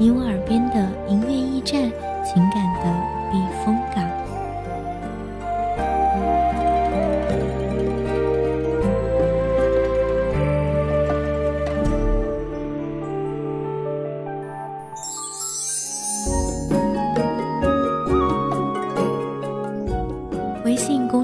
你我耳边的音乐驿站，情感的避风港。微信公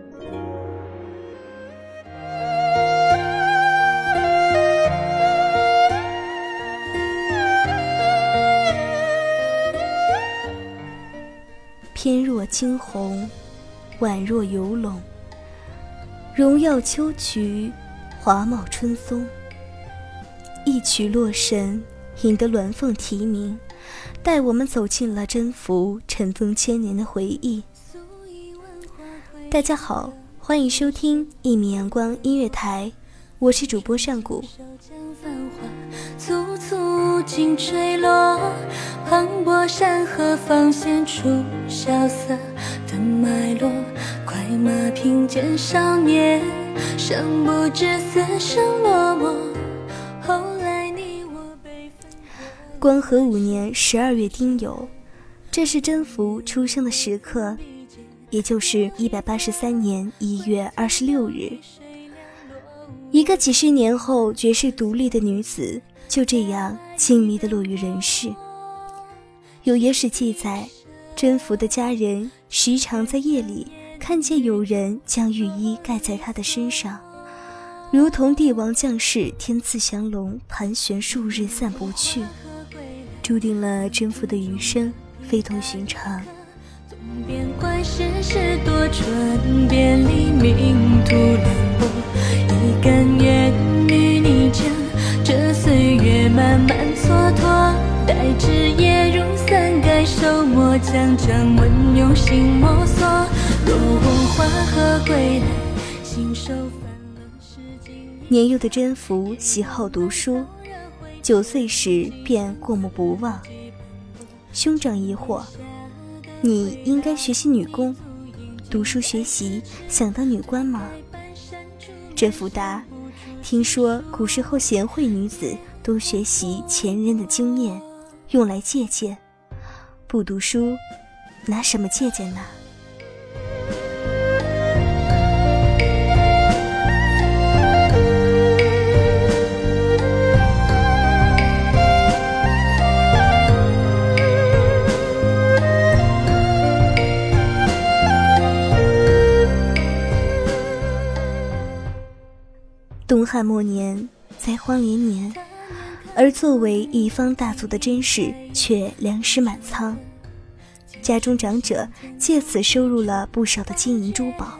惊鸿，宛若游龙。荣耀秋菊，华茂春松。一曲洛神，引得鸾凤啼鸣，带我们走进了征服尘封千年的回忆。大家好，欢迎收听一米阳光音乐台，我是主播上古。簇簇尽坠落，磅礴山河方显出萧瑟的脉络。快马平肩少年，尚不知死生落寞。后来你我被分光和五年十二月丁酉，这是征服出生的时刻，也就是一百八十三年一月二十六日。一个几十年后绝世独立的女子，就这样轻迷的落于人世。有野史记载，甄宓的家人时常在夜里看见有人将玉衣盖在她的身上，如同帝王将士天赐降龙，盘旋数日散不去，注定了甄宓的余生非同寻常。总变怪世事多舛，别离命途凉薄。甘愿与你将这岁月慢慢蹉跎，待枝叶如伞盖手墨，将掌纹用心摸索。落红花和归来，信手翻了诗经。年幼的甄宓喜好读书，九岁时便过目不忘。兄长疑惑：“你应该学习女工，读书学习，想当女官吗？”甄宓答：“听说古时候贤惠女子都学习前人的经验，用来借鉴。不读书，拿什么借鉴呢？”而作为一方大族的甄氏却粮食满仓，家中长者借此收入了不少的金银珠宝。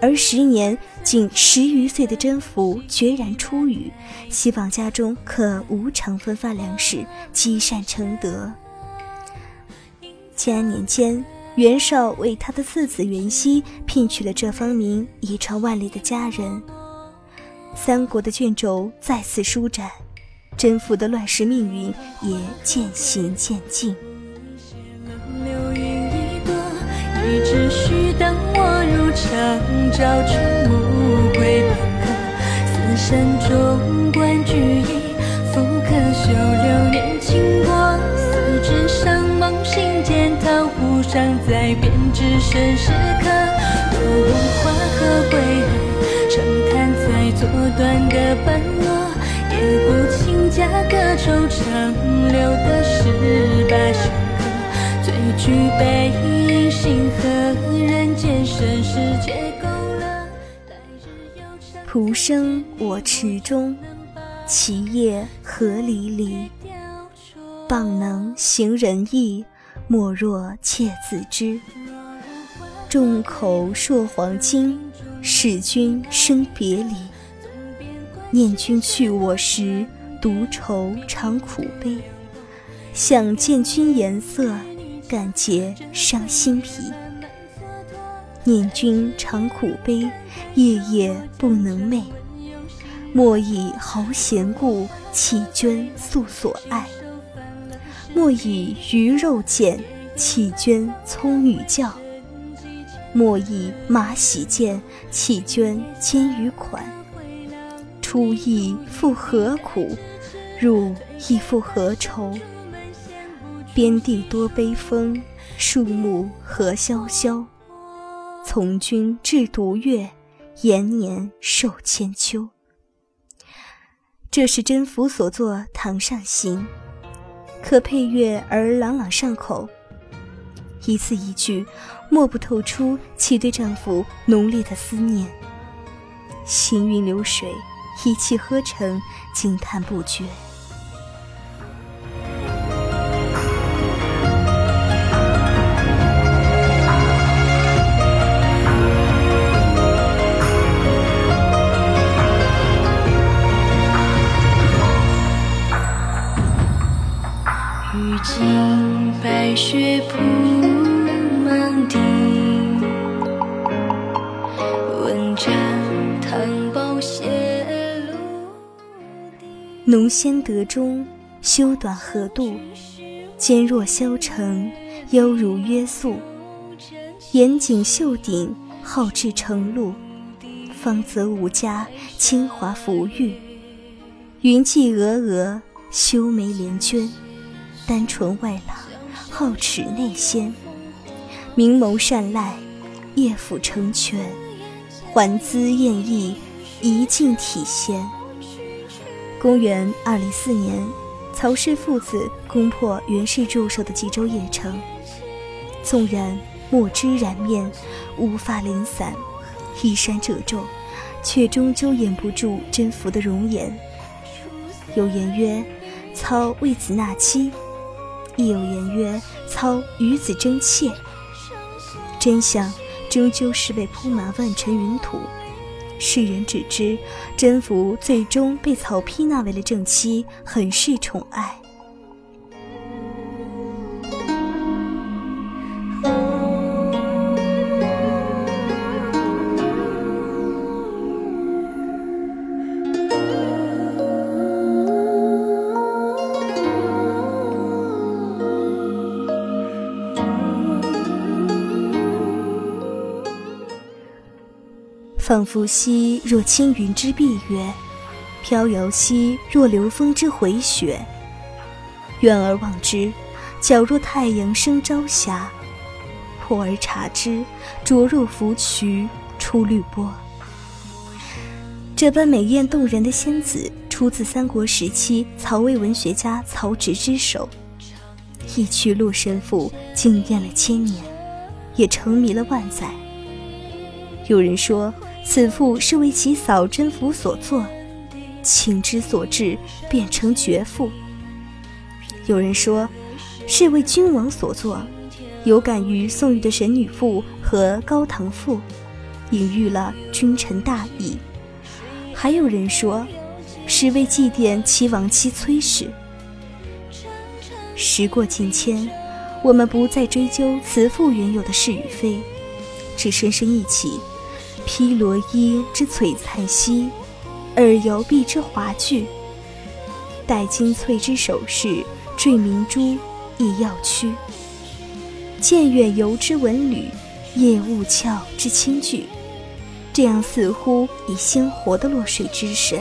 而时年仅十余岁的甄宓决然出语，希望家中可无偿分发粮食，积善成德。建安年间，袁绍为他的次子袁熙聘娶了这方名遗传万里的佳人。三国的卷轴再次舒展，甄宓的乱世命运也渐行渐近。流云一朵，一直须当我入长照出暮归半客。四山中观菊影，复可修流年经过。四指上梦行剑，桃湖上再编织身时刻。落红花和归来，长叹在昨。短的半落，不轻价隔愁长留的十八相隔，最具悲心和人间盛世皆勾勒。蒲生我池中，其叶何离离。傍能行人意，莫若妾自知。众口铄黄金，使君生别离。念君去我时，独愁长苦悲。想见君颜色，感结伤心脾。念君常苦悲，夜夜不能寐。莫以豪贤故，弃捐素所爱。莫以鱼肉贱，弃捐葱与教。莫以马喜贱，弃捐金与款。出亦复何苦？入亦复何愁？边地多悲风，树木何萧萧。从军至独月，延年受千秋。这是甄宓所作《堂上行》，可配乐而朗朗上口。一字一句，莫不透出其对丈夫浓烈的思念。行云流水，一气呵成，惊叹不绝。雨尽白雪铺。浓先得中，修短合度，肩若削成，腰如约素。严谨秀顶，好至成露。芳泽无加，清华浮玉。云髻峨峨，修眉连娟。丹唇外朗，皓齿内鲜。明眸善睐，叶府成全。环姿艳逸，仪静体闲。公元二零四年，曹氏父子攻破袁氏驻守的冀州邺城。纵然墨汁染面，乌发零散，衣衫褶皱，却终究掩不住甄宓的容颜。有言曰：“操为子纳妻”，亦有言曰：“操与子争妾”。真相终究是被铺满万尘云土。世人只知甄宓最终被曹丕纳为了正妻，很是宠爱。仿佛兮若轻云之蔽月，飘摇兮若流风之回雪。远而望之，皎若太阳升朝霞；破而察之，灼若芙蕖出绿波。这般美艳动人的仙子，出自三国时期曹魏文学家曹植之手。一曲《洛神赋》惊艳了千年，也沉迷了万载。有人说。此赋是为其嫂甄宓所作，情之所至，变成绝赋。有人说，是为君王所作，有感于宋玉的《神女赋》和《高唐赋》，隐喻了君臣大义。还有人说，是为祭奠其亡妻崔氏。时过境迁，我们不再追究此赋原有的是与非，只深深一起。披罗衣之璀璨兮，耳游臂之华具。戴金翠之首饰，缀明珠亦耀躯。见远游之文旅，夜雾峭之轻具。这样似乎以鲜活的落水之神。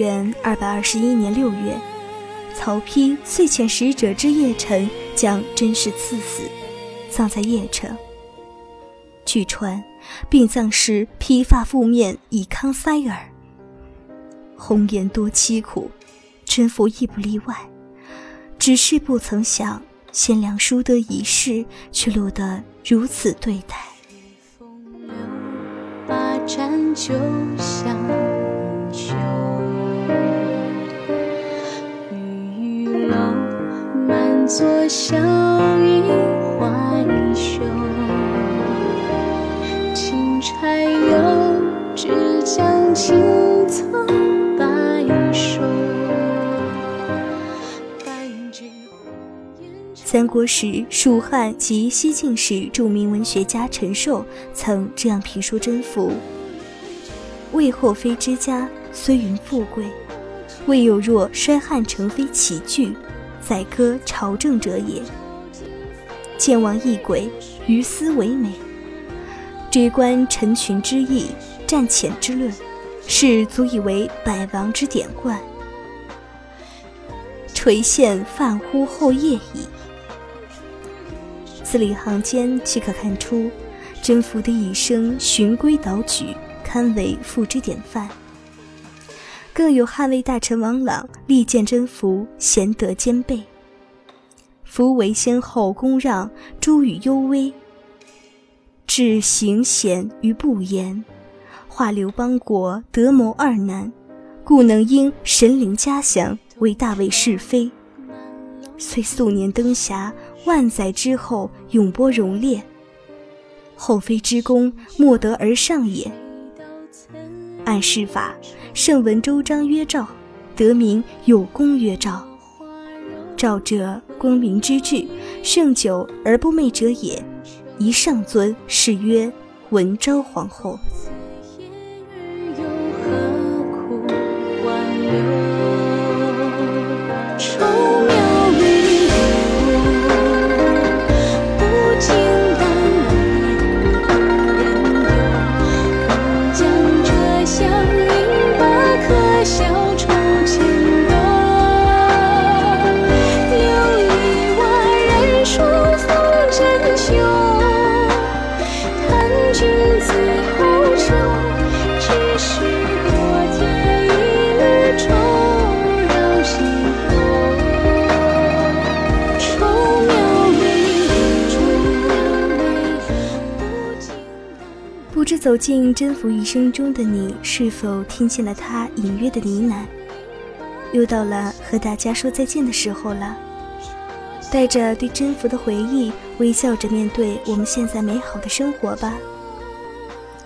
元二百二十一年六月，曹丕遂遣使者之邺城，将甄氏赐死，葬在邺城。据传，殡葬时披发覆面，以康塞耳。红颜多凄苦，甄宓亦不例外。只是不曾想，贤良淑德一世，却落得如此对待。满座笑意怀袖。轻柴油，只将青草。三国时，蜀汉及西晋时，著名文学家陈寿曾这样评说甄宓：“魏后妃之家，虽云富贵，未有若衰汉成妃起居，宰割朝政者也。见王异轨，于斯为美。追观臣群之意，战浅之论，是足以为百王之典冠。垂涎泛乎后业矣。”字里行间即可看出，甄宓的一生循规蹈矩，堪为父之典范。更有汉魏大臣王朗力荐甄宓，贤德兼备。夫为先后恭让，诸与幽微，至行贤于不言，化刘邦国德谋二难，故能因神灵嘉祥，为大魏是非。虽素年登霞。万载之后，永播荣烈。后妃之功，莫得而上也。按世法，圣闻周章曰赵，得名有功曰赵。赵者，光明之治，盛久而不昧者也。一上尊，是曰文昭皇后。不知走进征服一生中的你，是否听见了他隐约的呢喃？又到了和大家说再见的时候了。带着对征服的回忆，微笑着面对我们现在美好的生活吧。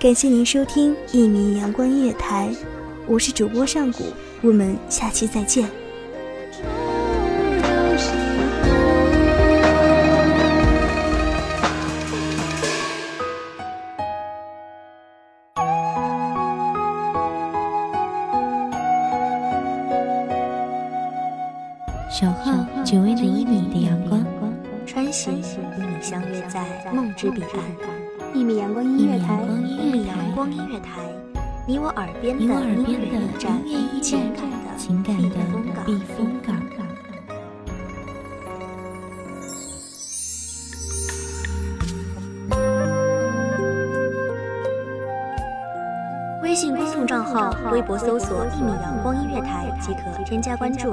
感谢您收听一米阳光音乐台，我是主播上古，我们下期再见。守候只为那一米的阳光，穿行与你相约在梦之彼岸。一米阳光音乐台，一米阳光音乐台，你我耳边的音乐驿站，情感的避风港。微信公众账号、微博搜索“一米阳光音乐台”即可添加关注。